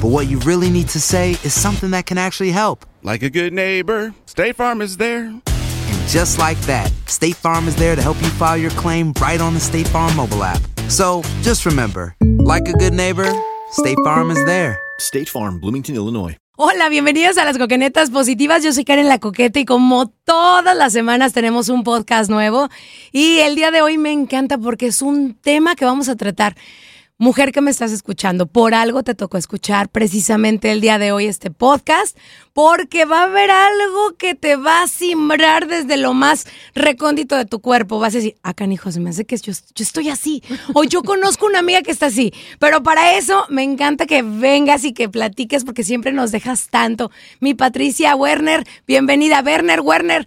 but what you really need to say is something that can actually help. Like a good neighbor, State Farm is there. And just like that, State Farm is there to help you file your claim right on the State Farm mobile app. So just remember, like a good neighbor, State Farm is there. State Farm, Bloomington, Illinois. Hola, bienvenidos a las Coquenetas Positivas. Yo soy Karen La Coqueta y como todas las semanas tenemos un podcast nuevo. Y el día de hoy me encanta porque es un tema que vamos a tratar. Mujer que me estás escuchando, por algo te tocó escuchar precisamente el día de hoy este podcast, porque va a haber algo que te va a simbrar desde lo más recóndito de tu cuerpo. Vas a decir, ah, canijo, se me hace que yo, yo estoy así. O yo conozco una amiga que está así. Pero para eso me encanta que vengas y que platiques porque siempre nos dejas tanto. Mi Patricia Werner, bienvenida. Werner, Werner,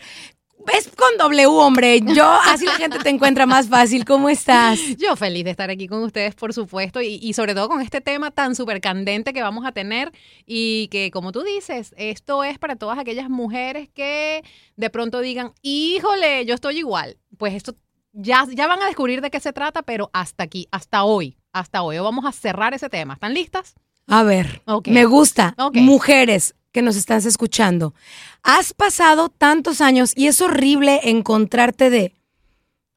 es con W, hombre. Yo, así la gente te encuentra más fácil. ¿Cómo estás? Yo feliz de estar aquí con ustedes, por supuesto, y, y sobre todo con este tema tan súper candente que vamos a tener y que, como tú dices, esto es para todas aquellas mujeres que de pronto digan, híjole, yo estoy igual. Pues esto ya, ya van a descubrir de qué se trata, pero hasta aquí, hasta hoy, hasta hoy vamos a cerrar ese tema. ¿Están listas? A ver, me gusta. Mujeres que nos estás escuchando. Has pasado tantos años y es horrible encontrarte de,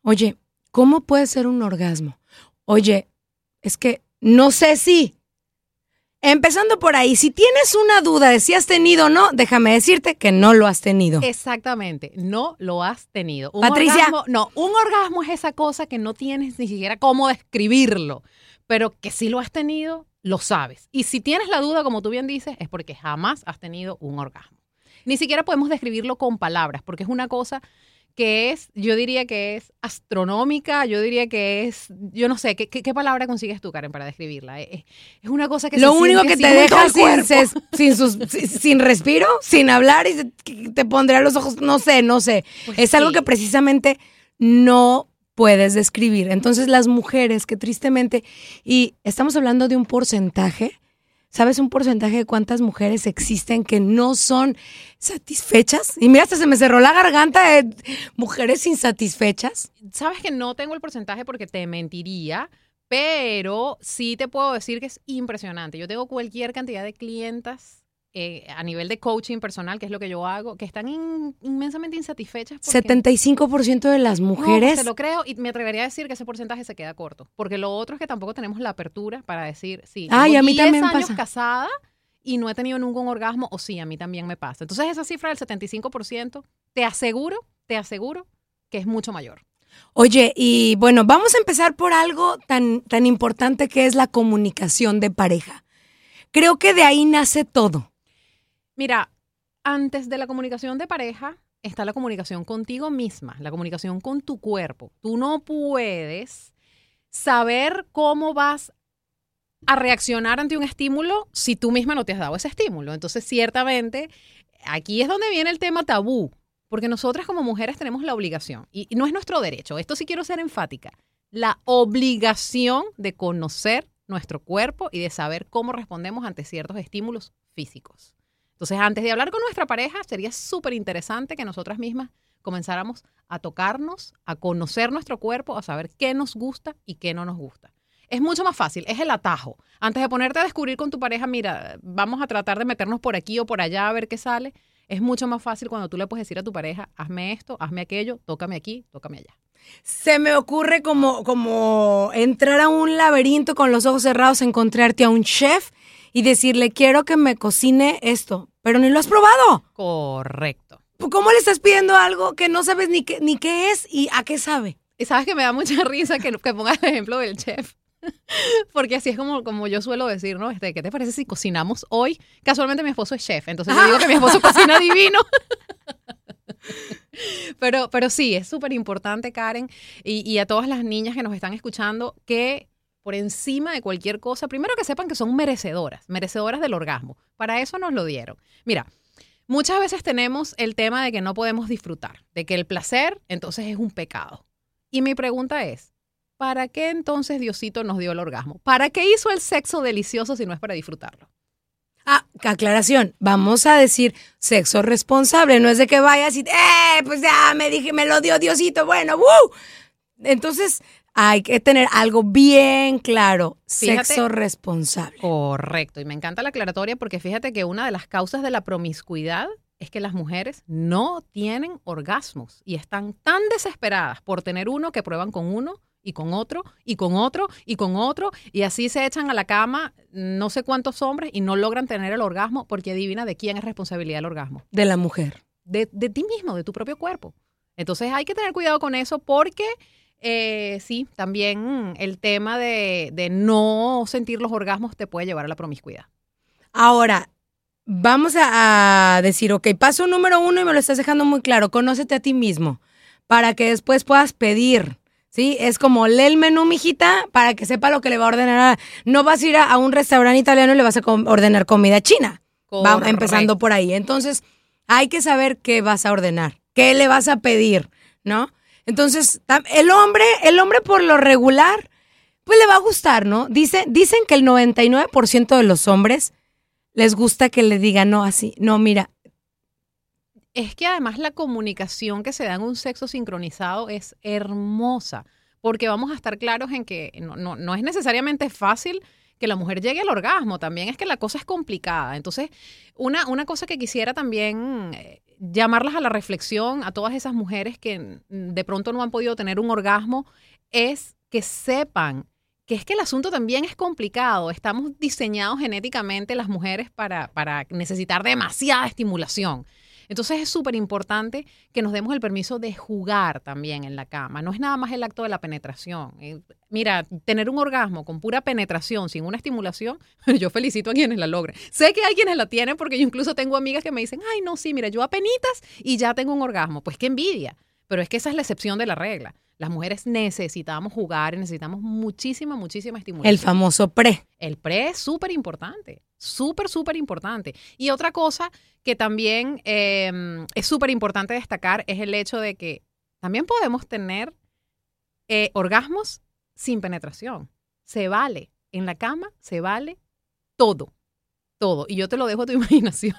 oye, ¿cómo puede ser un orgasmo? Oye, es que no sé si. Empezando por ahí, si tienes una duda de si has tenido o no, déjame decirte que no lo has tenido. Exactamente, no lo has tenido. Un Patricia. orgasmo- no, un orgasmo es esa cosa que no tienes ni siquiera cómo describirlo, pero que si lo has tenido, lo sabes. Y si tienes la duda, como tú bien dices, es porque jamás has tenido un orgasmo. Ni siquiera podemos describirlo con palabras, porque es una cosa que es, yo diría que es astronómica, yo diría que es, yo no sé, ¿qué, qué, qué palabra consigues tú, Karen, para describirla? Es, es una cosa que Lo se único que te deja sin, ses- sin, sus- sin, sin respiro, sin hablar y se- te pondrá los ojos, no sé, no sé. Pues es algo que precisamente no puedes describir. Entonces las mujeres que tristemente, y estamos hablando de un porcentaje, ¿sabes un porcentaje de cuántas mujeres existen que no son satisfechas? Y mira, hasta se me cerró la garganta de mujeres insatisfechas. Sabes que no tengo el porcentaje porque te mentiría, pero sí te puedo decir que es impresionante. Yo tengo cualquier cantidad de clientas eh, a nivel de coaching personal, que es lo que yo hago, que están in- inmensamente insatisfechas. porque- 75% de las No, mujeres... te lo creo y me atrevería a decir que ese porcentaje se queda corto. Porque lo otro es que tampoco tenemos la apertura para decir, sí, Ay, tengo a mí 10 también años pasa. casada y no he tenido ningún orgasmo, o sí, a mí también me pasa. Entonces esa cifra del 75%, te aseguro, te aseguro que es mucho mayor. Oye, y bueno, vamos a empezar por algo tan, tan importante que es la comunicación de pareja. Creo que de ahí nace todo. Mira, antes de la comunicación de pareja está la comunicación contigo misma, la comunicación con tu cuerpo. Tú no puedes saber cómo vas a reaccionar ante un estímulo si tú misma no te has dado ese estímulo. Entonces, ciertamente, aquí es donde viene el tema tabú, porque nosotras como mujeres tenemos la obligación, y no es nuestro derecho, esto sí quiero ser enfática, la obligación de conocer nuestro cuerpo y de saber cómo respondemos ante ciertos estímulos físicos. Entonces, antes de hablar con nuestra pareja, sería súper interesante que nosotras mismas comenzáramos a tocarnos, a conocer nuestro cuerpo, a saber qué nos gusta y qué no nos gusta. Es mucho más fácil, es el atajo. Antes de ponerte a descubrir con tu pareja, mira, vamos a tratar de meternos por aquí o por allá a ver qué sale, es mucho más fácil cuando tú le puedes decir a tu pareja, hazme esto, hazme aquello, tócame aquí, tócame allá. Se me ocurre como, como entrar a un laberinto con los ojos cerrados, encontrarte a un chef y decirle, quiero que me cocine esto, pero ni lo has probado. Correcto. ¿Cómo le estás pidiendo algo que no sabes ni qué, ni qué es y a qué sabe? Y sabes que me da mucha risa que, que pongas el ejemplo del chef. Porque así es como, como yo suelo decir, ¿no? Este, ¿Qué te parece si cocinamos hoy? Casualmente mi esposo es chef, entonces yo digo que mi esposo cocina divino. Pero, pero sí, es súper importante, Karen, y, y a todas las niñas que nos están escuchando, que por encima de cualquier cosa, primero que sepan que son merecedoras, merecedoras del orgasmo. Para eso nos lo dieron. Mira, muchas veces tenemos el tema de que no podemos disfrutar, de que el placer entonces es un pecado. Y mi pregunta es, ¿para qué entonces Diosito nos dio el orgasmo? ¿Para qué hizo el sexo delicioso si no es para disfrutarlo? Ah, aclaración, vamos a decir sexo responsable, no es de que vayas y, eh, pues ya me dije, me lo dio Diosito, bueno, ¡woo! Entonces, hay que tener algo bien claro, Fíjate. sexo responsable. Correcto, y me encanta la aclaratoria porque fíjate que una de las causas de la promiscuidad es que las mujeres no tienen orgasmos y están tan desesperadas por tener uno que prueban con uno y con otro y con otro y con otro y así se echan a la cama no sé cuántos hombres y no logran tener el orgasmo porque adivina de quién es responsabilidad el orgasmo. De la mujer. De, de ti mismo, de tu propio cuerpo. Entonces hay que tener cuidado con eso porque eh, sí, también el tema de, de no sentir los orgasmos te puede llevar a la promiscuidad. Ahora, vamos a, a decir, ok, paso número uno y me lo estás dejando muy claro, conócete a ti mismo para que después puedas pedir. ¿Sí? Es como lee el menú, mijita, para que sepa lo que le va a ordenar. No vas a ir a, a un restaurante italiano y le vas a com- ordenar comida china. Va empezando por ahí. Entonces, hay que saber qué vas a ordenar, qué le vas a pedir, ¿no? Entonces, el hombre, el hombre por lo regular, pues le va a gustar, ¿no? Dice, dicen que el 99% de los hombres les gusta que le digan no así. No, mira, Es que además la comunicación que se da en un sexo sincronizado es hermosa, porque vamos a estar claros en que no, no, no es necesariamente fácil que la mujer llegue al orgasmo, también es que la cosa es complicada. Entonces, una, una cosa que quisiera también eh, llamarlas a la reflexión a todas esas mujeres que de pronto no han podido tener un orgasmo es que sepan que es que el asunto también es complicado. Estamos diseñados genéticamente las mujeres para, para necesitar demasiada estimulación. Entonces es súper importante que nos demos el permiso de jugar también en la cama. No es nada más el acto de la penetración. Eh, Mira, tener un orgasmo con pura penetración, sin una estimulación, yo felicito a quienes la logren. Sé que hay quienes la tienen porque yo incluso tengo amigas que me dicen, ay, no, sí, mira, yo apenitas y ya tengo un orgasmo. Pues qué envidia. Pero es que esa es la excepción de la regla. Las mujeres necesitamos jugar y necesitamos muchísima, muchísima estimulación. el famoso pre. El pre es súper importante, súper, súper importante. Y otra cosa que también eh, es súper importante destacar es el hecho de que también podemos tener eh, orgasmos sin penetración. Se vale. En la cama se vale todo, todo. Y yo te lo dejo a tu imaginación.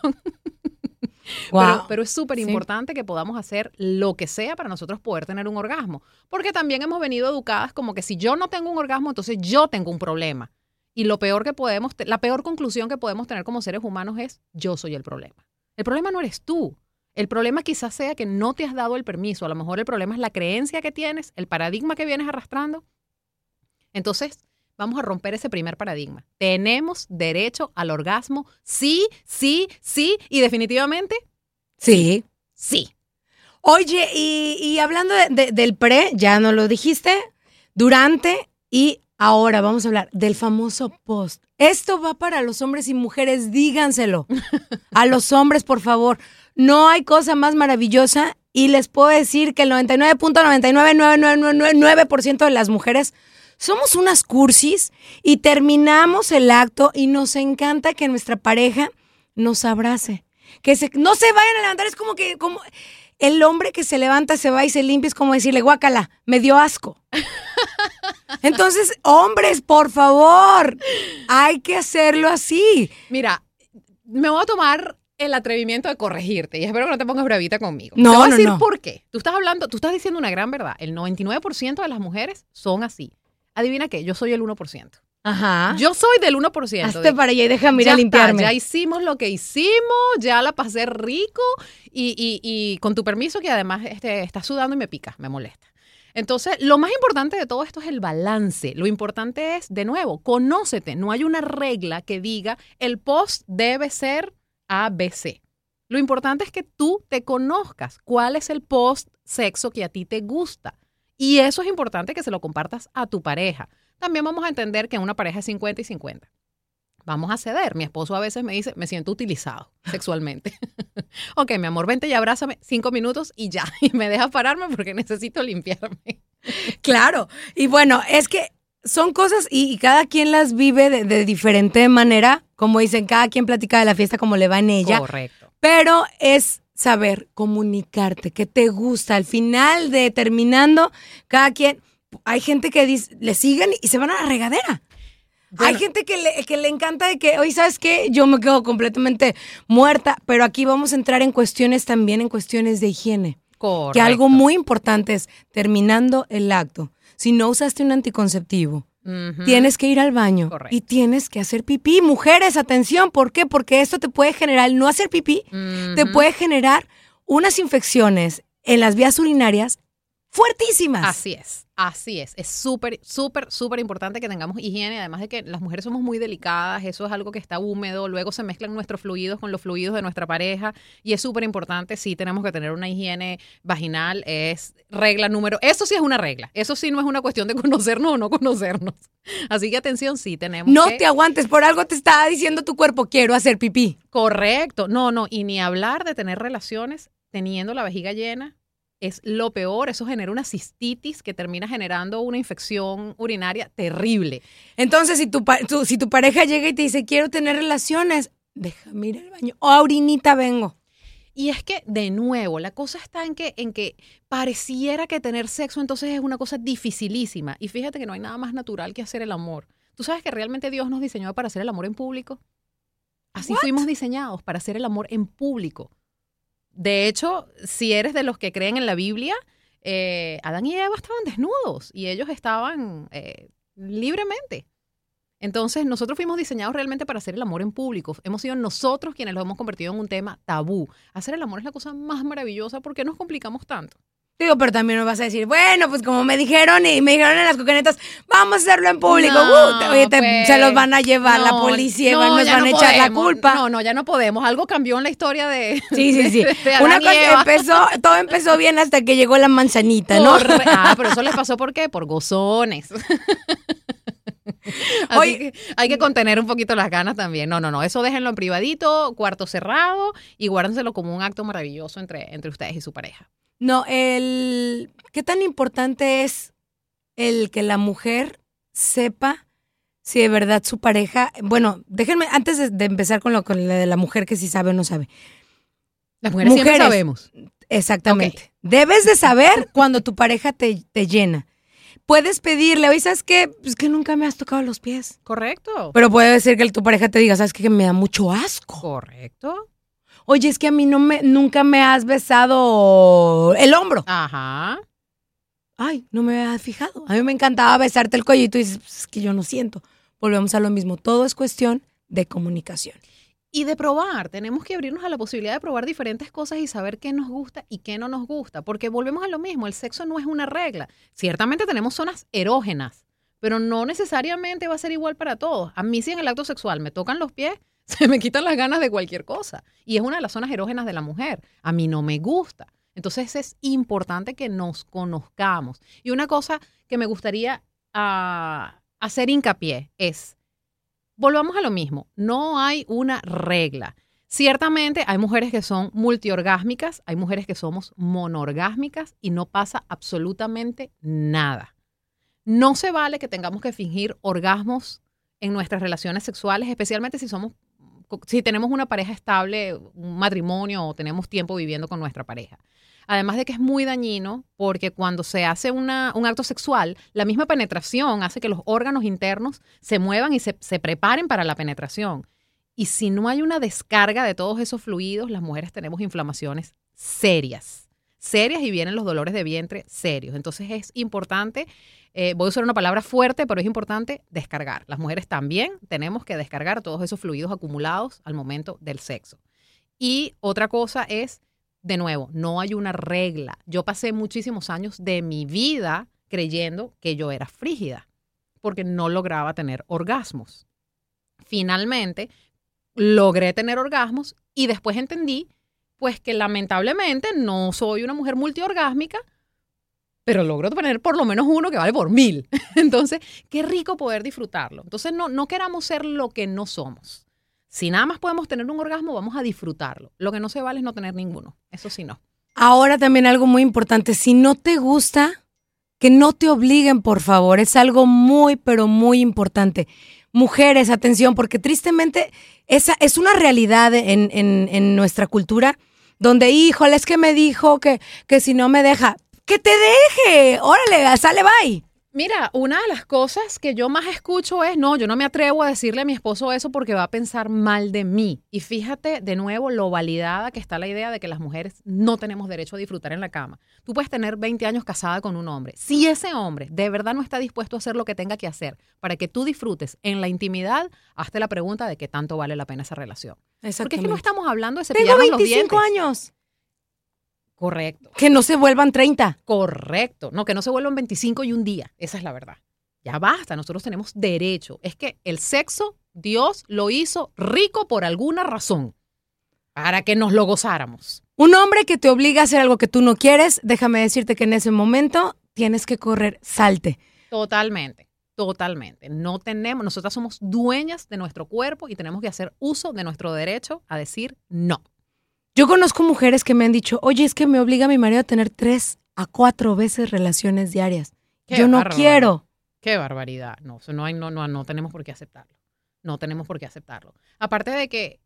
Wow. Pero, pero es súper Sí. importante que podamos hacer lo que sea para nosotros poder tener un orgasmo. Porque también hemos venido educadas como que si yo no tengo un orgasmo, entonces yo tengo un problema. Y lo peor que podemos, la peor conclusión que podemos tener como seres humanos es yo soy el problema. El problema no eres tú. El problema quizás sea que no te has dado el permiso. A lo mejor el problema es la creencia que tienes, el paradigma que vienes arrastrando. Entonces, vamos a romper ese primer paradigma. Tenemos derecho al orgasmo, sí, sí, sí, y definitivamente Sí. sí. Oye, y, y hablando de- de- del pre, ya no lo dijiste, durante y ahora vamos a hablar del famoso post. Esto va para los hombres y mujeres, díganselo. A los hombres, por favor. No hay cosa más maravillosa y les puedo decir que el 99.99999% de las mujeres somos unas cursis y terminamos el acto y nos encanta que nuestra pareja nos abrace. Que se, no se vayan a levantar, es como que, como, El hombre que se levanta, se va y se limpia es como decirle, guácala, me dio asco. Entonces, hombres, por favor, hay que hacerlo así. Mira, me voy a tomar el atrevimiento de corregirte y espero que no te pongas bravita conmigo. No, te voy a no, decir no. por qué. Tú estás hablando, tú estás diciendo una gran verdad. El 99% de las mujeres son así. Adivina qué, yo soy el 1%. Ajá. Yo soy del 1%. Hazte de- para allá y déjame ir ya a está, limpiarme. ya hicimos lo que hicimos, ya la pasé rico y, y- y con tu permiso que además este, está sudando y me pica, me molesta. Entonces, lo más importante de todo esto es el balance. Lo importante es, de nuevo, conócete. No hay una regla que diga el post debe ser ABC. Lo importante es que tú te conozcas cuál es el post sexo que a ti te gusta. Y eso es importante que se lo compartas a tu pareja. También vamos a entender que una pareja es 50 y 50 vamos a ceder. Mi esposo a veces me dice, me siento utilizado sexualmente. ok, mi amor, vente y abrázame cinco minutos y ya. Y me deja pararme porque necesito limpiarme. Claro. Y bueno, es que son cosas y, y cada quien las vive de, de diferente manera. Como dicen, cada quien platica de la fiesta como le va en ella. Correcto. Pero es saber comunicarte, que te gusta. Al final de terminando, cada quien, hay gente que dice, le siguen y se van a la regadera. hay gente que le, que le encanta de que, hoy sabes qué, yo me quedo completamente muerta, pero aquí vamos a entrar en cuestiones también, en cuestiones de higiene. Correcto. Que algo muy importante es, terminando el acto, si no usaste un anticonceptivo, tienes que ir al baño Correcto. y tienes que hacer pipí. Mujeres, atención, ¿por qué? Porque esto te puede generar, el no hacer pipí, te puede generar unas infecciones en las vías urinarias fuertísimas. Así es, así es. Es súper, súper, súper importante que tengamos higiene, además de que las mujeres somos muy delicadas, eso es algo que está húmedo, luego se mezclan nuestros fluidos con los fluidos de nuestra pareja y es súper importante, sí tenemos que tener una higiene vaginal, es regla número, eso sí es una regla, eso sí no es una cuestión de conocernos o no conocernos. Así que atención, sí tenemos No que... te aguantes, por algo te está diciendo tu cuerpo, quiero hacer pipí. Correcto, no, no, y ni hablar de tener relaciones teniendo la vejiga llena es lo peor, eso genera una cistitis que termina generando una infección urinaria terrible. Entonces, si tu, si tu pareja llega y te dice, quiero tener relaciones, déjame ir al baño. O ahorita vengo. Y es que, de nuevo, la cosa está en que, en que pareciera que tener sexo entonces es una cosa dificilísima. Y fíjate que no hay nada más natural que hacer el amor. ¿Tú sabes que realmente Dios nos diseñó para hacer el amor en público? Así fuimos diseñados, para hacer el amor en público. De hecho, si eres de los que creen en la Biblia, eh, Adán y Eva estaban desnudos y ellos estaban eh, libremente. Entonces, nosotros fuimos diseñados realmente para hacer el amor en público. Hemos sido nosotros quienes lo hemos convertido en un tema tabú. Hacer el amor es la cosa más maravillosa. ¿Por qué nos complicamos tanto? Digo, pero también me vas a decir, bueno, pues como me dijeron y me dijeron en las cocanetas, vamos a hacerlo en público. No, Uh, te- oye, te- pues, se los van a llevar la policía no, nos van a echar la culpa. No, no, ya no podemos. Algo cambió en la historia de. Sí, sí, sí. de- de Adán Una cosa Eva. empezó, todo empezó bien hasta que llegó la manzanita, ¿no? Ah, pero eso les pasó por qué? Por gozones. Así que hay que contener un poquito las ganas también. No, no, no. Eso déjenlo en privadito, cuarto cerrado y guárdenselo como un acto maravilloso entre, entre ustedes y su pareja. No, el qué tan importante es el que la mujer sepa si de verdad su pareja, bueno, déjenme antes de, de empezar con lo con la de la mujer que si sabe o no sabe. Las mujeres, siempre Mujeres. sabemos. Exactamente. Debes de saber cuando tu pareja te, te llena. Puedes pedirle, oye, ¿sabes qué? Pues que nunca me has tocado los pies. Correcto. Pero puede ser que tu pareja te diga, ¿sabes qué? Que me da mucho asco. Correcto. Oye, es que a mí no me, nunca me has besado el hombro. Ajá. Ay, no me había fijado. A mí me encantaba besarte el cuello y tú dices, "Pues es que yo no siento. Volvemos a lo mismo. Todo es cuestión de comunicación. Y de probar, tenemos que abrirnos a la posibilidad de probar diferentes cosas y saber qué nos gusta y qué no nos gusta, porque volvemos a lo mismo, el sexo no es una regla. Ciertamente tenemos zonas erógenas, pero no necesariamente va a ser igual para todos. A mí si en el acto sexual me tocan los pies, se me quitan las ganas de cualquier cosa. Y es una de las zonas erógenas de la mujer. A mí no me gusta. Entonces es importante que nos conozcamos. Y una cosa que me gustaría ah, hacer hincapié es, volvamos a lo mismo, no hay una regla. Ciertamente hay mujeres que son multiorgásmicas, hay mujeres que somos monorgásmicas y no pasa absolutamente nada. No se vale que tengamos que fingir orgasmos en nuestras relaciones sexuales, especialmente si somos si tenemos una pareja estable, un matrimonio o tenemos tiempo viviendo con nuestra pareja. Además de que es muy dañino porque cuando se hace una, un acto sexual, la misma penetración hace que los órganos internos se muevan y se, se preparen para la penetración. Y si no hay una descarga de todos esos fluidos, las mujeres tenemos inflamaciones serias, serias y vienen los dolores de vientre serios. Entonces es importante, eh, voy a usar una palabra fuerte, pero es importante descargar. Las mujeres también tenemos que descargar todos esos fluidos acumulados al momento del sexo. Y otra cosa es, de nuevo, no hay una regla. Yo pasé muchísimos años de mi vida creyendo que yo era frígida, porque no lograba tener orgasmos. Finalmente, logré tener orgasmos y después entendí, pues que lamentablemente no soy una mujer multiorgásmica, pero logro tener por lo menos uno que vale por mil. Entonces, qué rico poder disfrutarlo. Entonces, no, no queramos ser lo que no somos. Si nada más podemos tener un orgasmo, vamos a disfrutarlo. Lo que no se vale es no tener ninguno. Eso sí no. Ahora también algo muy importante, si no te gusta, que no te obliguen, por favor. Es algo muy, pero muy importante. Mujeres, atención, porque tristemente esa es una realidad en, en, en nuestra cultura donde, híjole, es que me dijo que, que si no me deja, que te deje, órale, sale, bye. Mira, una de las cosas que yo más escucho es, no, yo no me atrevo a decirle a mi esposo eso porque va a pensar mal de mí. Y fíjate de nuevo lo validada que está la idea de que las mujeres no tenemos derecho a disfrutar en la cama. Tú puedes tener 20 años casada con un hombre. Si ese hombre de verdad no está dispuesto a hacer lo que tenga que hacer para que tú disfrutes en la intimidad, hazte la pregunta de qué tanto vale la pena esa relación. Porque es que no estamos hablando de Tengo cepillarnos los 25 dientes. años. Correcto. Que no se vuelvan 30. Correcto. No, que no se vuelvan 25 y un día. Esa es la verdad. Ya basta, nosotros tenemos derecho. Es que el sexo, Dios lo hizo rico por alguna razón, para que nos lo gozáramos. Un hombre que te obliga a hacer algo que tú no quieres, déjame decirte que en ese momento tienes que correr, salte. Totalmente, totalmente. No tenemos, nosotras somos dueñas de nuestro cuerpo y tenemos que hacer uso de nuestro derecho a decir no. Yo conozco mujeres que me han dicho, oye, es que me obliga mi marido a tener tres a cuatro veces relaciones diarias. Qué Yo no quiero. Qué barbaridad. No, eso no, hay, no, no, no tenemos por qué aceptarlo. No tenemos por qué aceptarlo. Aparte de que,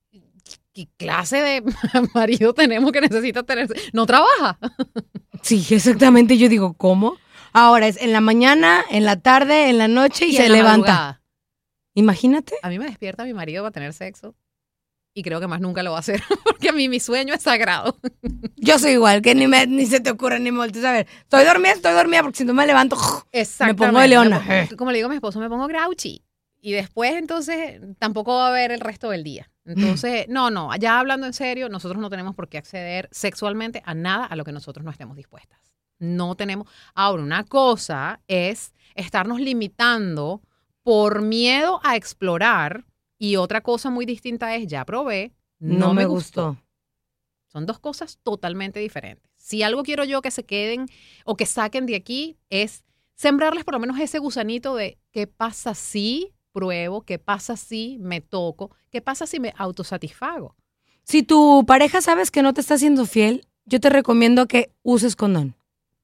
¿qué clase de marido tenemos que necesita tener? No trabaja. Sí, exactamente. Yo digo, ¿cómo? Ahora es en la mañana, en la tarde, en la noche y, Y se levanta. madrugada. Imagínate. A mí me despierta mi marido para tener sexo y creo que más nunca lo va a hacer porque a mí mi sueño es sagrado. Yo soy igual, que ni, me, ni se te ocurre ni me a ver. Estoy dormida, estoy dormida, porque si no me levanto, Exactamente. pongo de leona. Me pongo- Como le digo a mi esposo, me pongo grouchy. Y después, entonces, tampoco va a haber el resto del día. Entonces, no, no, ya hablando en serio, nosotros no tenemos por qué acceder sexualmente a nada a lo que nosotros no estemos dispuestas. No tenemos. Ahora, una cosa es estarnos limitando por miedo a explorar y otra cosa muy distinta es, ya probé, no, me gustó. Son dos cosas totalmente diferentes. Si algo quiero yo que se queden o que saquen de aquí es sembrarles por lo menos ese gusanito de qué pasa si pruebo, qué pasa si me toco, qué pasa si me autosatisfago. Si tu pareja sabes que no te está siendo fiel, yo te recomiendo que uses condón.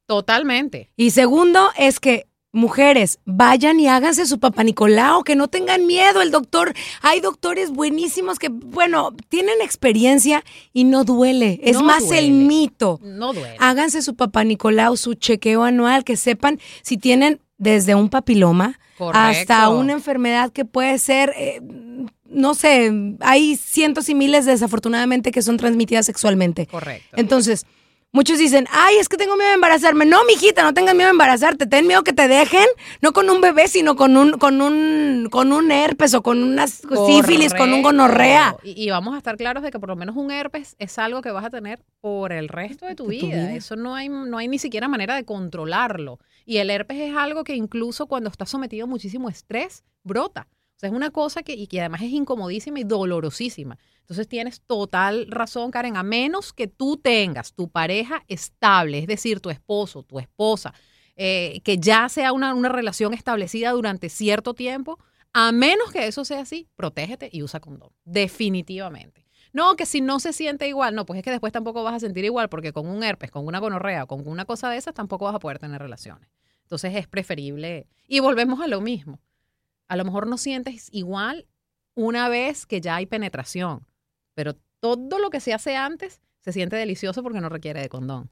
Totalmente. Y segundo es que mujeres vayan y háganse su papá Nicolau, que no tengan miedo. El doctor, hay doctores buenísimos que, bueno, tienen experiencia y no duele. Es No más duele. el mito. No duele. Háganse su papá Nicolau, su chequeo anual, que sepan si tienen desde un papiloma Correcto. hasta una enfermedad que puede ser, eh, no sé, hay cientos y miles desafortunadamente que son transmitidas sexualmente. Correcto. Entonces, muchos dicen, ay, es que tengo miedo de embarazarme. No, mijita, no tengas miedo de embarazarte. Ten miedo que te dejen, no con un bebé, sino con un, con un, con un herpes o con una sífilis, con un gonorrea. Y, y vamos a estar claros de que por lo menos un herpes es algo que vas a tener por el resto de tu, De tu vida. vida. Eso no hay, no hay ni siquiera manera de controlarlo. Y el herpes es algo que incluso cuando estás sometido a muchísimo estrés, brota. O sea, es una cosa que, y que además es incomodísima y dolorosísima. Entonces tienes total razón, Karen, a menos que tú tengas tu pareja estable, es decir, tu esposo, tu esposa, eh, que ya sea una, una relación establecida durante cierto tiempo, a menos que eso sea así, protégete y usa condón. Definitivamente. No, que si no se siente igual, no, pues es que después tampoco vas a sentir igual porque con un herpes, con una gonorrea con una cosa de esas tampoco vas a poder tener relaciones. Entonces es preferible. Y volvemos a lo mismo. A lo mejor no sientes igual una vez que ya hay penetración, pero todo lo que se hace antes se siente delicioso porque no requiere de condón.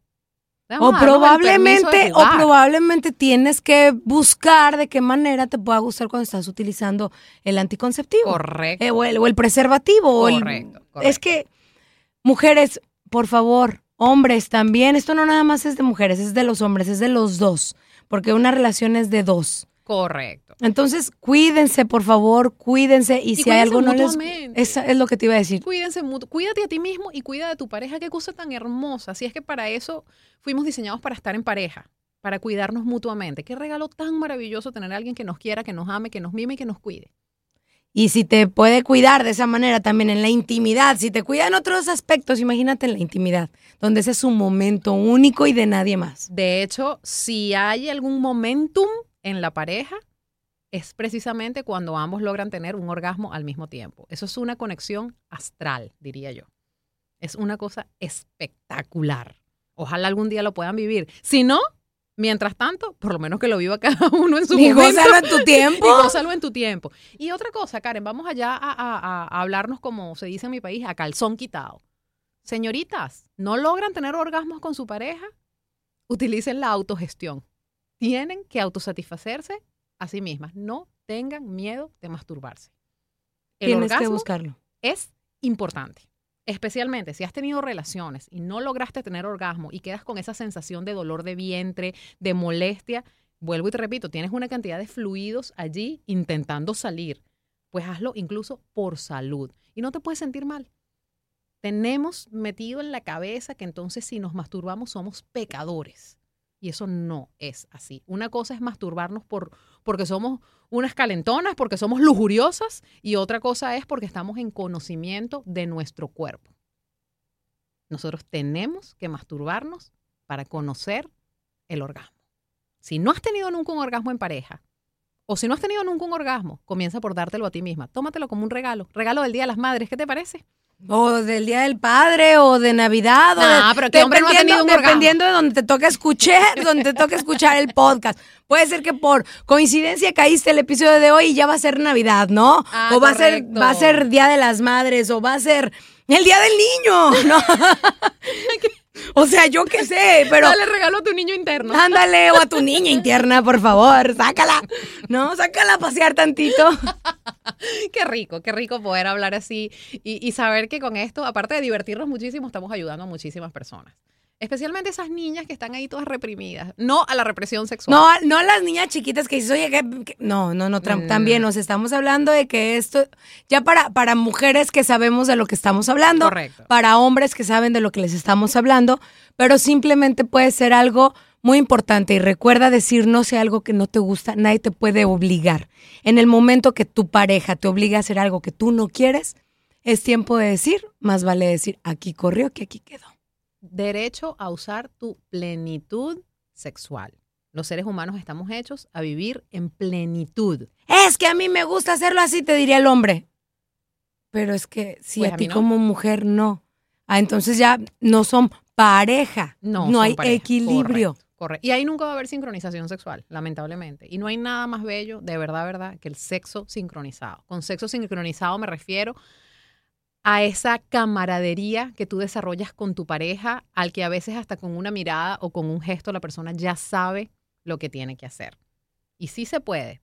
Vamos O probablemente, o probablemente tienes que buscar de qué manera te pueda gustar cuando estás utilizando el anticonceptivo. Correcto. Eh, o, el, o el preservativo. o el- Correcto, Es que, mujeres, por favor, hombres también, esto no nada más es de mujeres, es de los hombres, es de los dos, porque una relación es de dos. Correcto. Entonces, cuídense, por favor, cuídense. Y, Y si hay algo no cuídense les... Esa es lo que te iba a decir. Cuídense mutu- Cuídate a ti mismo y cuida de tu pareja. Qué cosa tan hermosa. Así es que para eso fuimos diseñados para estar en pareja, para cuidarnos mutuamente. Qué regalo tan maravilloso tener a alguien que nos quiera, que nos ame, que nos mime y que nos cuide. Y si te puede cuidar de esa manera también en la intimidad, si te cuida en otros aspectos, imagínate en la intimidad, donde ese es un momento único y de nadie más. De hecho, si hay algún momentum en la pareja, es precisamente cuando ambos logran tener un orgasmo al mismo tiempo. Eso es una conexión astral, diría yo. Es una cosa espectacular. Ojalá algún día lo puedan vivir. Si no, mientras tanto, por lo menos que lo viva cada uno en su Y momento. gózalo en tu tiempo. Y gózalo en tu tiempo. Y otra cosa, Karen, vamos allá a, a- a- a hablarnos, como se dice en mi país, a calzón quitado. Señoritas, ¿no logran tener orgasmos con su pareja? Utilicen la autogestión. Tienen que autosatisfacerse a sí mismas. No tengan miedo de masturbarse. El Tienes que orgasmo buscarlo. es importante. Especialmente si has tenido relaciones y no lograste tener orgasmo y quedas con esa sensación de dolor de vientre, de molestia, vuelvo y te repito, tienes una cantidad de fluidos allí intentando salir. Pues hazlo incluso por salud y no te puedes sentir mal. Tenemos metido en la cabeza que entonces si nos masturbamos somos pecadores. Y eso no es así. Una cosa es masturbarnos por, porque somos unas calentonas, porque somos lujuriosas, y otra cosa es porque estamos en conocimiento de nuestro cuerpo. Nosotros tenemos que masturbarnos para conocer el orgasmo. Si no has tenido nunca un orgasmo en pareja, o si no has tenido nunca un orgasmo, comienza por dártelo a ti misma. Tómatelo como un regalo. Regalo del Día de las Madres. ¿Qué te parece? O del Día del Padre, o de Navidad, o Nah, de- pero ¿qué hombre no ha dependiendo- tenido un? Dependiendo de donde te toque escuchar, donde te toque escuchar el podcast. Puede ser que por coincidencia caíste el episodio de hoy y ya va a ser Navidad, ¿no? Ah, o va a ser, va a ser Día de las Madres, o va a ser el Día del Niño, ¿no? o sea, yo qué sé, pero Dale regalo a tu niño interno. ándale, o a tu niña interna, por favor, sácala. No, sácala a pasear tantito. Qué rico, qué rico poder hablar así y, y saber que con esto, aparte de divertirnos muchísimo, estamos ayudando a muchísimas personas. Especialmente esas niñas que están ahí todas reprimidas. No a la represión sexual. No, no a las niñas chiquitas que dices, oye, ¿qué- qué-?" no, no, no, Mm. también nos estamos hablando de que esto, ya para, para mujeres que sabemos de lo que estamos hablando, Correcto. para hombres que saben de lo que les estamos hablando, pero simplemente puede ser algo muy importante y recuerda decir no sea algo que no te gusta, nadie te puede obligar. En el momento que tu pareja te obliga a hacer algo que tú no quieres, es tiempo de decir, más vale decir, aquí corrió que aquí quedó. Derecho a usar tu plenitud sexual. Los seres humanos estamos hechos a vivir en plenitud. Es que a mí me gusta hacerlo así, te diría el hombre. Pero es que si Pues a a ti no. como mujer no. Ah, entonces ya no son pareja. No, No, hay pareja. equilibrio. Correcto, correcto. Y ahí nunca va a haber sincronización sexual, lamentablemente. Y no hay nada más bello, de verdad, verdad, que el sexo sincronizado. Con sexo sincronizado me refiero a esa camaradería que tú desarrollas con tu pareja, al que a veces hasta con una mirada o con un gesto la persona ya sabe lo que tiene que hacer. Y sí se puede,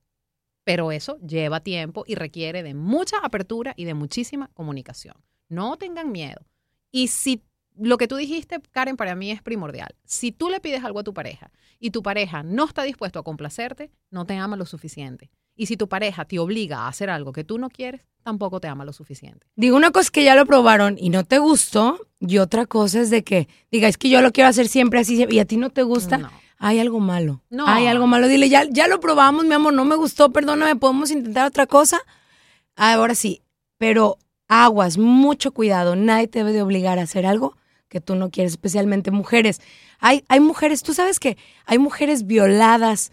pero eso lleva tiempo y requiere de mucha apertura y de muchísima comunicación. No tengan miedo. Y si lo que tú dijiste, Karen, para mí es primordial. Si tú le pides algo a tu pareja y tu pareja no está dispuesto a complacerte, no te ama lo suficiente. Y si tu pareja te obliga a hacer algo que tú no quieres, tampoco te ama lo suficiente. Digo, una cosa que ya lo probaron y no te gustó, y otra cosa es de que diga, es que yo lo quiero hacer siempre así y a ti no te gusta. No. Hay algo malo. No. Hay algo malo. Dile, ya, ya lo probamos, mi amor, no me gustó, perdóname, ¿podemos intentar otra cosa? Ahora sí, pero aguas, mucho cuidado. Nadie te debe de obligar a hacer algo que tú no quieres, especialmente mujeres. Hay, hay mujeres, tú sabes que hay mujeres violadas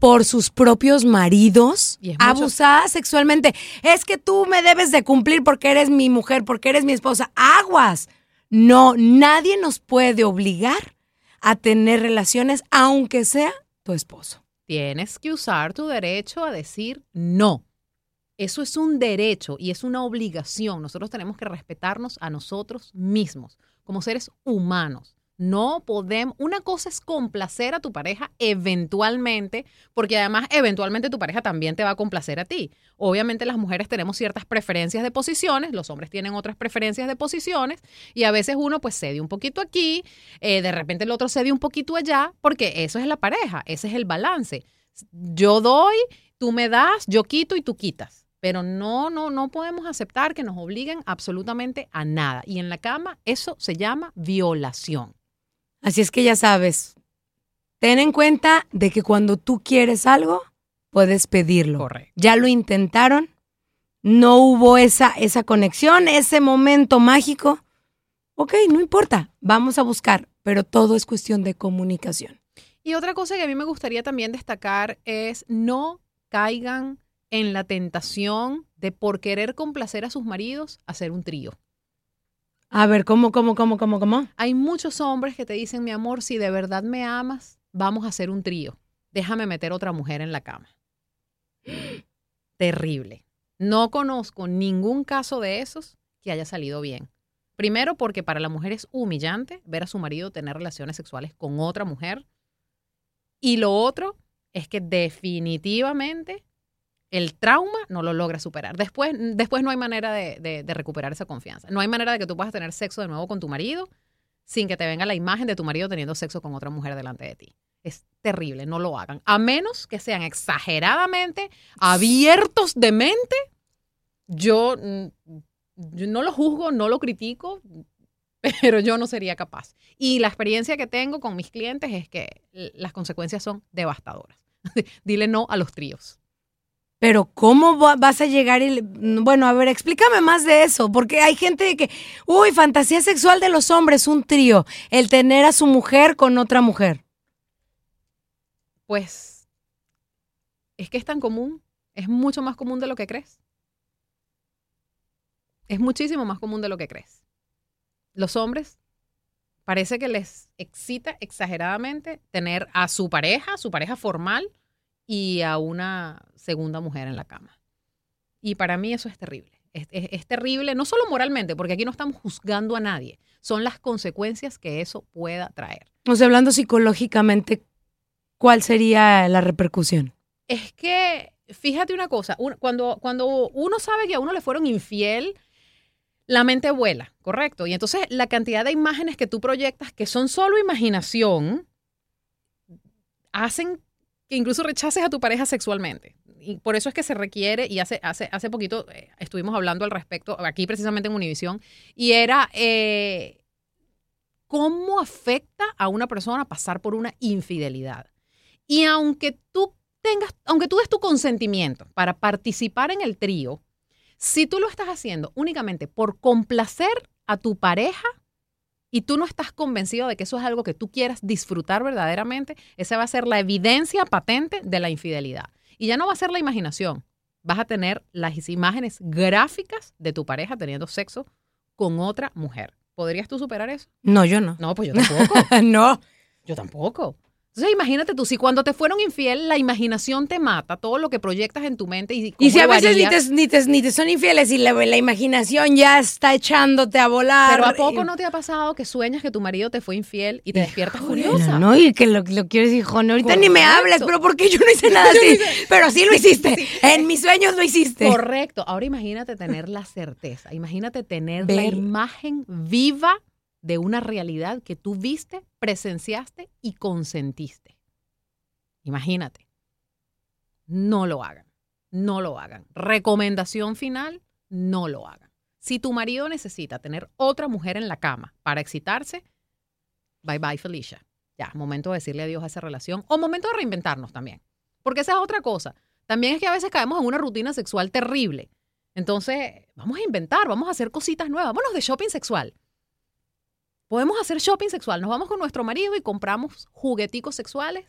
por sus propios maridos, abusadas sexualmente. Es que tú me debes de cumplir porque eres mi mujer, porque eres mi esposa. Aguas. No, nadie nos puede obligar a tener relaciones, aunque sea tu esposo. Tienes que usar tu derecho a decir no. Eso es un derecho y es una obligación. Nosotros tenemos que respetarnos a nosotros mismos como seres humanos. No podemos, una cosa es complacer a tu pareja eventualmente, porque además eventualmente tu pareja también te va a complacer a ti. Obviamente las mujeres tenemos ciertas preferencias de posiciones, los hombres tienen otras preferencias de posiciones y a veces uno pues cede un poquito aquí, eh, de repente el otro cede un poquito allá, porque eso es la pareja, ese es el balance. Yo doy, tú me das, yo quito y tú quitas. Pero no, no, no podemos aceptar que nos obliguen absolutamente a nada. Y en la cama eso se llama violación. Así es que ya sabes, ten en cuenta de que cuando tú quieres algo, puedes pedirlo. Correcto. Ya lo intentaron, no hubo esa, esa conexión, ese momento mágico. Ok, no importa, vamos a buscar, pero todo es cuestión de comunicación. Y otra cosa que a mí me gustaría también destacar es no caigan en la tentación de por querer complacer a sus maridos hacer un trío. A ver, ¿cómo, cómo, cómo, cómo, cómo? Hay muchos hombres que te dicen, mi amor, si de verdad me amas, vamos a hacer un trío. Déjame meter otra mujer en la cama. Terrible. No conozco ningún caso de esos que haya salido bien. Primero porque para la mujer es humillante ver a su marido tener relaciones sexuales con otra mujer. Y lo otro es que definitivamente el trauma no lo logra superar. Después, después no hay manera de, recuperar esa confianza. No hay manera de que tú puedas tener sexo de nuevo con tu marido sin que te venga la imagen de tu marido teniendo sexo con otra mujer delante de ti. Es terrible, no lo hagan. A menos que sean exageradamente abiertos de mente, yo, yo no lo juzgo, no lo critico, pero yo no sería capaz. Y la experiencia que tengo con mis clientes es que las consecuencias son devastadoras. Dile no a los tríos. Pero ¿cómo vas a llegar? Y, bueno, a ver, explícame más de eso, porque hay gente que, uy, fantasía sexual de los hombres, un trío, el tener a su mujer con otra mujer. Pues es que es tan común, es mucho más común de lo que crees. Es muchísimo más común de lo que crees. Los hombres parece que les excita exageradamente tener a su pareja, su pareja formal, y a una segunda mujer en la cama. Y para mí eso es terrible. Es, es, es, terrible, no solo moralmente, porque aquí no estamos juzgando a nadie, son las consecuencias que eso pueda traer. O sea, hablando psicológicamente, ¿cuál sería la repercusión? Es que, fíjate una cosa, un, cuando, cuando uno sabe que a uno le fueron infiel, la mente vuela, correcto. Y entonces la cantidad de imágenes que tú proyectas, que son solo imaginación, hacen que incluso rechaces a tu pareja sexualmente. Y por eso es que se requiere, y hace, hace, hace poquito eh, estuvimos hablando al respecto, aquí precisamente en Univisión, y era eh, cómo afecta a una persona pasar por una infidelidad. Y aunque tú tengas, aunque tú des tu consentimiento para participar en el trío, si tú lo estás haciendo únicamente por complacer a tu pareja, y tú no estás convencido de que eso es algo que tú quieras disfrutar verdaderamente, esa va a ser la evidencia patente de la infidelidad. Y ya no va a ser la imaginación, vas a tener las imágenes gráficas de tu pareja teniendo sexo con otra mujer. ¿Podrías tú superar eso? No, yo no. No, pues yo tampoco. no. Yo tampoco. Entonces imagínate tú, si cuando te fueron infiel, la imaginación te mata, todo lo que proyectas en tu mente. Y, y si a veces ni te, ni, te, ni te, son infieles y la, la, imaginación ya está echándote a volar. Pero ¿a poco no te ha pasado que sueñas que tu marido te fue infiel y te despiertas furiosa? No, y que lo, lo quieres decir, no, ahorita Correcto. ni me hables, pero ¿por qué yo no hice nada así? pero sí lo hiciste. Sí. En mis sueños lo hiciste. Correcto. Ahora imagínate tener la certeza, imagínate tener Ver. la imagen viva de una realidad que tú viste, presenciaste y consentiste. Imagínate. No lo hagan. No lo hagan. Recomendación final, no lo hagan. Si tu marido necesita tener otra mujer en la cama para excitarse, bye bye Felicia. Ya, momento de decirle adiós a esa relación o momento de reinventarnos también. Porque esa es otra cosa. También es que a veces caemos en una rutina sexual terrible. Entonces, vamos a inventar, vamos a hacer cositas nuevas. Vámonos de shopping sexual. Podemos hacer shopping sexual. Nos vamos con nuestro marido y compramos jugueticos sexuales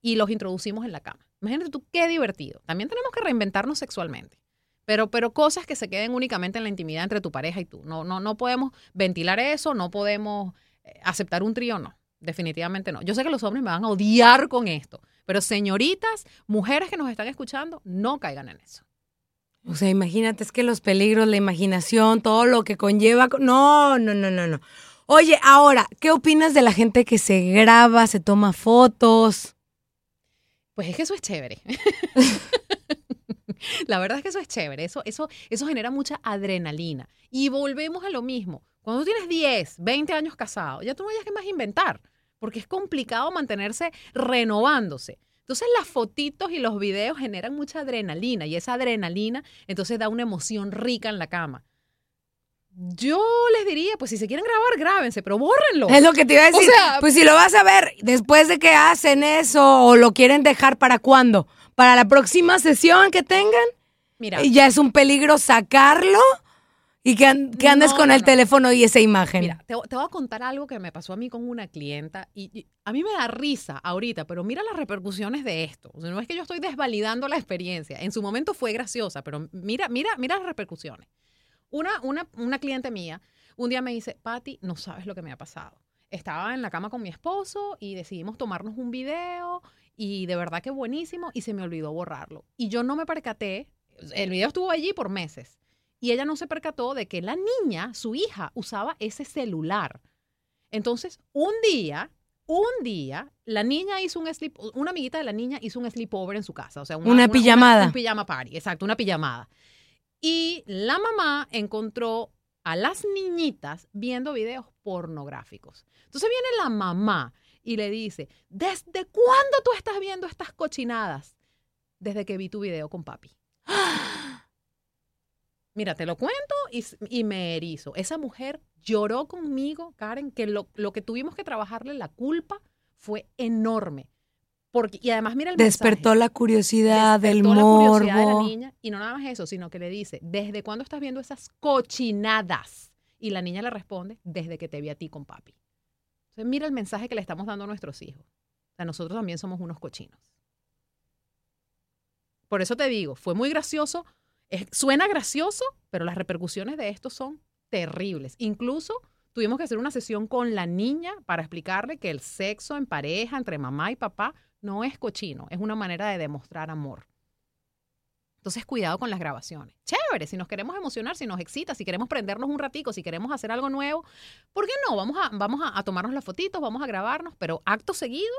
y los introducimos en la cama. Imagínate tú qué divertido. También tenemos que reinventarnos sexualmente. Pero, pero cosas que se queden únicamente en la intimidad entre tu pareja y tú. No, no, no podemos ventilar eso, no podemos aceptar un trío, no. Definitivamente no. Yo sé que los hombres me van a odiar con esto, pero señoritas, mujeres que nos están escuchando, no caigan en eso. O sea, imagínate, es que los peligros, la imaginación, todo lo que conlleva. No, no, no, no, no. Oye, ahora, ¿qué opinas de la gente que se graba, se toma fotos? Pues es que eso es chévere. La verdad es que eso es chévere. Eso, eso, eso genera mucha adrenalina. Y volvemos a lo mismo. Cuando tú tienes 10, 20 años casado, ya tú no hayas que más inventar, porque es complicado mantenerse renovándose. Entonces las fotitos y los videos generan mucha adrenalina y esa adrenalina entonces da una emoción rica en la cama. Yo les diría, pues si se quieren grabar, grábense, pero bórrenlo. Es lo que te iba a O decir. sea- pues si lo vas a ver después de que hacen eso o lo quieren dejar para cuándo? Para la próxima sesión que tengan. Mira, Y ya es un peligro sacarlo y que, que andes No, con no, el no. teléfono y esa imagen. Mira, te, te voy a contar algo que me pasó a mí con una clienta y, y a mí me da risa ahorita, pero mira las repercusiones de esto. O sea, no es que yo estoy desvalidando la experiencia. En su momento fue graciosa, pero mira, mira, mira las repercusiones. Una, una, una cliente mía un día me dice, Patti, no sabes lo que me ha pasado. Estaba en la cama con mi esposo y decidimos tomarnos un video y de verdad que buenísimo y se me olvidó borrarlo. Y yo no me percaté, el video estuvo allí por meses y ella no se percató de que la niña, su hija, usaba ese celular. Entonces, un día, un día, la niña hizo un sleep, una amiguita de la niña hizo un sleepover en su casa, o sea, Una pijamada. un pijama party, exacto, una pijamada. Y la mamá encontró a las niñitas viendo videos pornográficos. Entonces viene la mamá y le dice, ¿desde cuándo tú estás viendo estas cochinadas? Desde que vi tu video con papi. Mira, te lo cuento y, me erizo. Esa mujer lloró conmigo, Karen, que lo que tuvimos que trabajarle la culpa fue enorme. Porque, y además, mira el Despertó mensaje. la curiosidad del Despertó la curiosidad de la niña. Y no nada más eso, sino que le dice, ¿desde cuándo estás viendo esas cochinadas? Y la niña le responde, desde que te vi a ti con papi. Entonces, mira el mensaje que le estamos dando a nuestros hijos. O sea, nosotros también somos unos cochinos. Por eso te digo, fue muy gracioso. es- suena gracioso, pero las repercusiones de esto son terribles. Incluso tuvimos que hacer una sesión con la niña para explicarle que el sexo en pareja entre mamá y papá no es cochino, es una manera de demostrar amor. Entonces, cuidado con las grabaciones. Chévere, si nos queremos emocionar, si nos excita, si queremos prendernos un ratico, si queremos hacer algo nuevo, ¿por qué no? Vamos a, vamos a, a tomarnos las fotitos, vamos a grabarnos, pero acto seguido,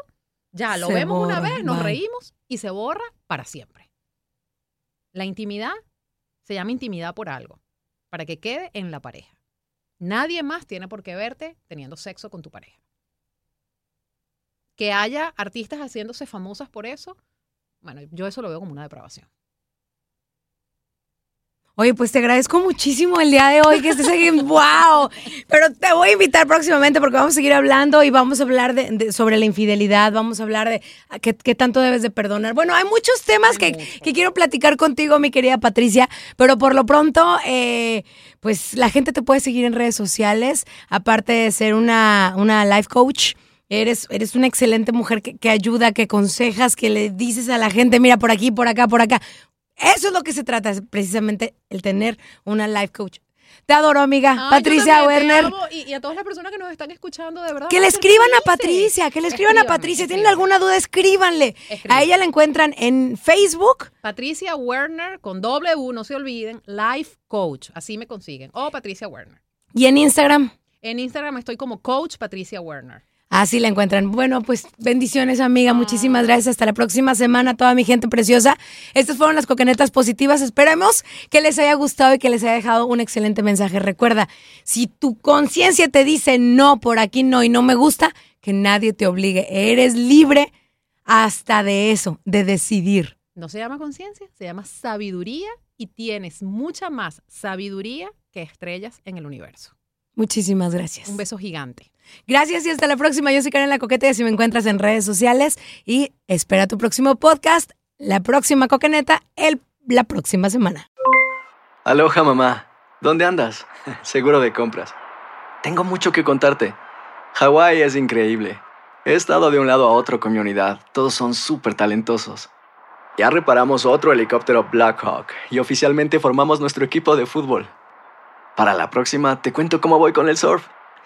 ya lo Se vemos una vez, nos bye. reímos y se borra para siempre. La intimidad se llama intimidad por algo, para que quede en la pareja. Nadie más tiene por qué verte teniendo sexo con tu pareja. Que haya artistas haciéndose famosas por eso, bueno, yo eso lo veo como una depravación. Oye, pues te agradezco muchísimo el día de hoy que estés aquí. ¡Wow! Pero te voy a invitar próximamente porque vamos a seguir hablando y vamos a hablar de, de- sobre la infidelidad, vamos a hablar de a qué, qué tanto debes de perdonar. Bueno, hay muchos temas que, que quiero platicar contigo, mi querida Patricia, pero por lo pronto, eh, pues la gente te puede seguir en redes sociales, aparte de ser una, una life coach. Eres, eres una excelente mujer que, que ayuda, que aconsejas, que le dices a la gente, mira, por aquí, por acá, por acá. Eso es lo que se trata, es precisamente el tener una life coach. Te adoro, amiga. Patricia Werner. Y, y a todas las personas que nos están escuchando, de verdad. Que le escriban a. Patricia, que le escriban a Patricia. ¿Tienen escríbanme. alguna duda? Escríbanle. A ella la encuentran en Facebook. Patricia Werner con W, no se olviden, Life Coach, así me consiguen. O Patricia Werner. Y en Instagram. En Instagram estoy como Coach Patricia Werner. Así la encuentran. Bueno, pues bendiciones, amiga. Muchísimas gracias. Hasta la próxima semana, toda mi gente preciosa. Estas fueron las coquenetas positivas. Esperemos que les haya gustado y que les haya dejado un excelente mensaje. Recuerda, si tu conciencia te dice no, por aquí no y no me gusta, que nadie te obligue. Eres libre hasta de eso, de decidir. No se llama conciencia, se llama sabiduría y tienes mucha más sabiduría que estrellas en el universo. Muchísimas gracias. Un beso gigante. Gracias y hasta la próxima. Yo soy Karen La Coqueta así me encuentras en redes sociales. Y espera tu próximo podcast, la próxima coqueneta, el, la próxima semana. Aloha mamá, ¿dónde andas? Seguro de compras. Tengo mucho que contarte. Hawái es increíble. He estado de un lado a otro con mi unidad. Todos son súper talentosos. Ya reparamos otro helicóptero Blackhawk y oficialmente formamos nuestro equipo de fútbol. Para la próxima te cuento cómo voy con el surf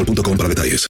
boostmobile.com para detalles.